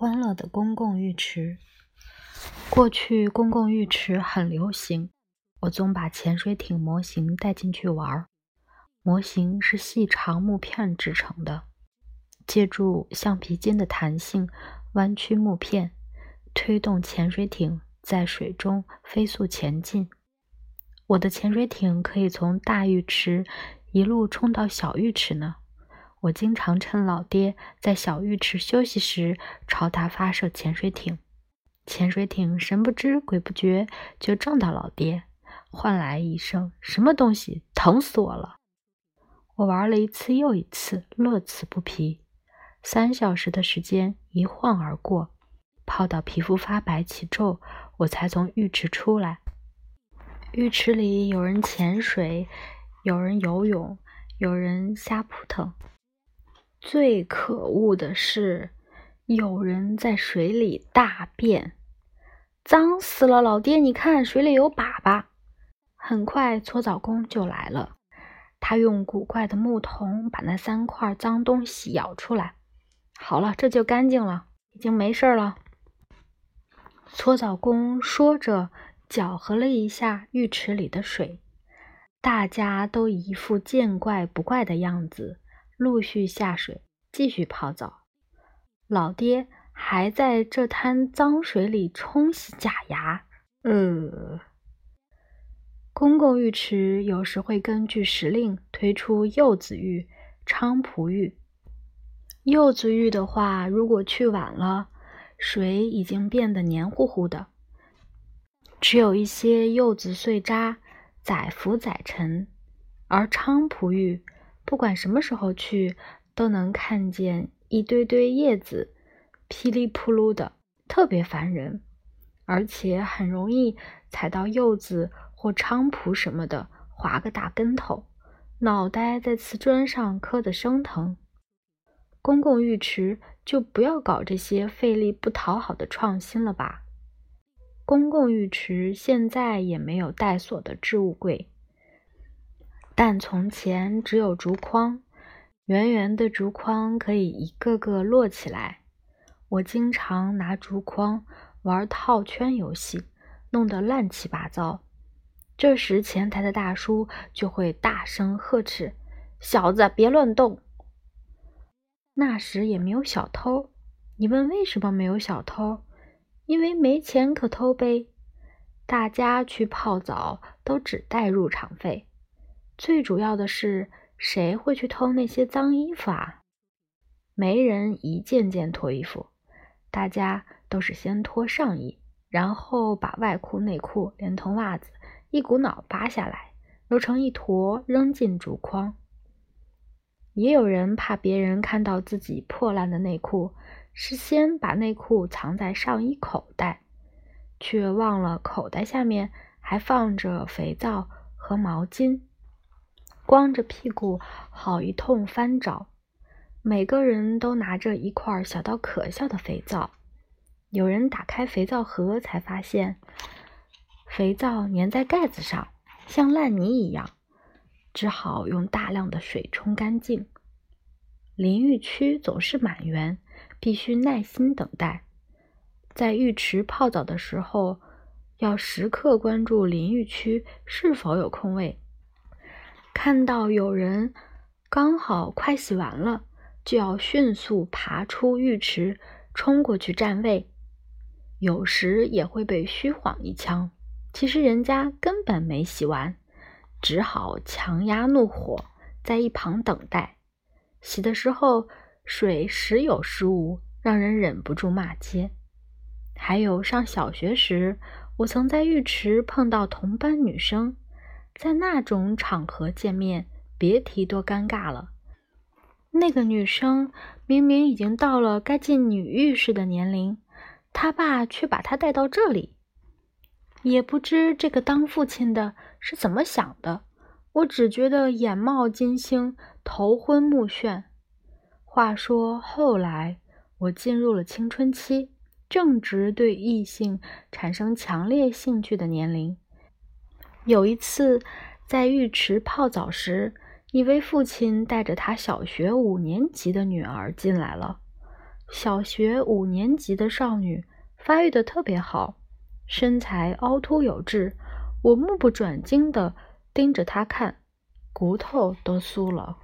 欢乐的公共浴池。过去公共浴池很流行，我总把潜水艇模型带进去玩。模型是细长木片制成的，借助橡皮筋的弹性，弯曲木片，推动潜水艇在水中飞速前进。我的潜水艇可以从大浴池一路冲到小浴池呢。我经常趁老爹在小浴池休息时，朝他发射潜水艇。潜水艇神不知鬼不觉就撞到老爹，换来一声“什么东西，疼死我了！”我玩了一次又一次，乐此不疲。三小时的时间一晃而过，泡到皮肤发白起皱，我才从浴池出来。浴池里有人潜水，有人游泳，有人瞎扑腾。最可恶的是，有人在水里大便，脏死了！老爹，你看水里有粑粑。很快，搓澡工就来了，他用古怪的木桶把那三块脏东西舀出来。好了，这就干净了，已经没事了。搓澡工说着，搅和了一下浴池里的水，大家都一副见怪不怪的样子。陆续下水，继续泡澡。老爹还在这滩脏水里冲洗假牙。呃，公共浴池有时会根据时令推出柚子浴、菖蒲浴。柚子浴的话，如果去晚了，水已经变得黏糊糊的，只有一些柚子碎渣载浮载沉；而菖蒲浴。不管什么时候去，都能看见一堆堆叶子噼里扑噜的，特别烦人，而且很容易踩到柚子或菖蒲什么的，滑个大跟头，脑袋在瓷砖上磕得生疼。公共浴池就不要搞这些费力不讨好的创新了吧？公共浴池现在也没有带锁的置物柜。但从前只有竹筐，圆圆的竹筐可以一个个摞起来。我经常拿竹筐玩套圈游戏，弄得乱七八糟。这时前台的大叔就会大声呵斥：“小子，别乱动！”那时也没有小偷。你问为什么没有小偷？因为没钱可偷呗。大家去泡澡都只带入场费。最主要的是，谁会去偷那些脏衣服啊？没人一件件脱衣服，大家都是先脱上衣，然后把外裤、内裤连同袜子一股脑扒下来，揉成一坨扔进竹筐。也有人怕别人看到自己破烂的内裤，事先把内裤藏在上衣口袋，却忘了口袋下面还放着肥皂和毛巾。光着屁股，好一通翻找。每个人都拿着一块小到可笑的肥皂。有人打开肥皂盒，才发现肥皂粘在盖子上，像烂泥一样，只好用大量的水冲干净。淋浴区总是满员，必须耐心等待。在浴池泡澡的时候，要时刻关注淋浴区是否有空位。看到有人刚好快洗完了，就要迅速爬出浴池，冲过去占位。有时也会被虚晃一枪，其实人家根本没洗完，只好强压怒火，在一旁等待。洗的时候水时有时无，让人忍不住骂街。还有上小学时，我曾在浴池碰到同班女生。在那种场合见面，别提多尴尬了。那个女生明明已经到了该进女浴室的年龄，她爸却把她带到这里。也不知这个当父亲的是怎么想的，我只觉得眼冒金星，头昏目眩。话说后来，我进入了青春期，正值对异性产生强烈兴趣的年龄。有一次，在浴池泡澡时，一位父亲带着他小学五年级的女儿进来了。小学五年级的少女，发育的特别好，身材凹凸有致。我目不转睛地盯着她看，骨头都酥了。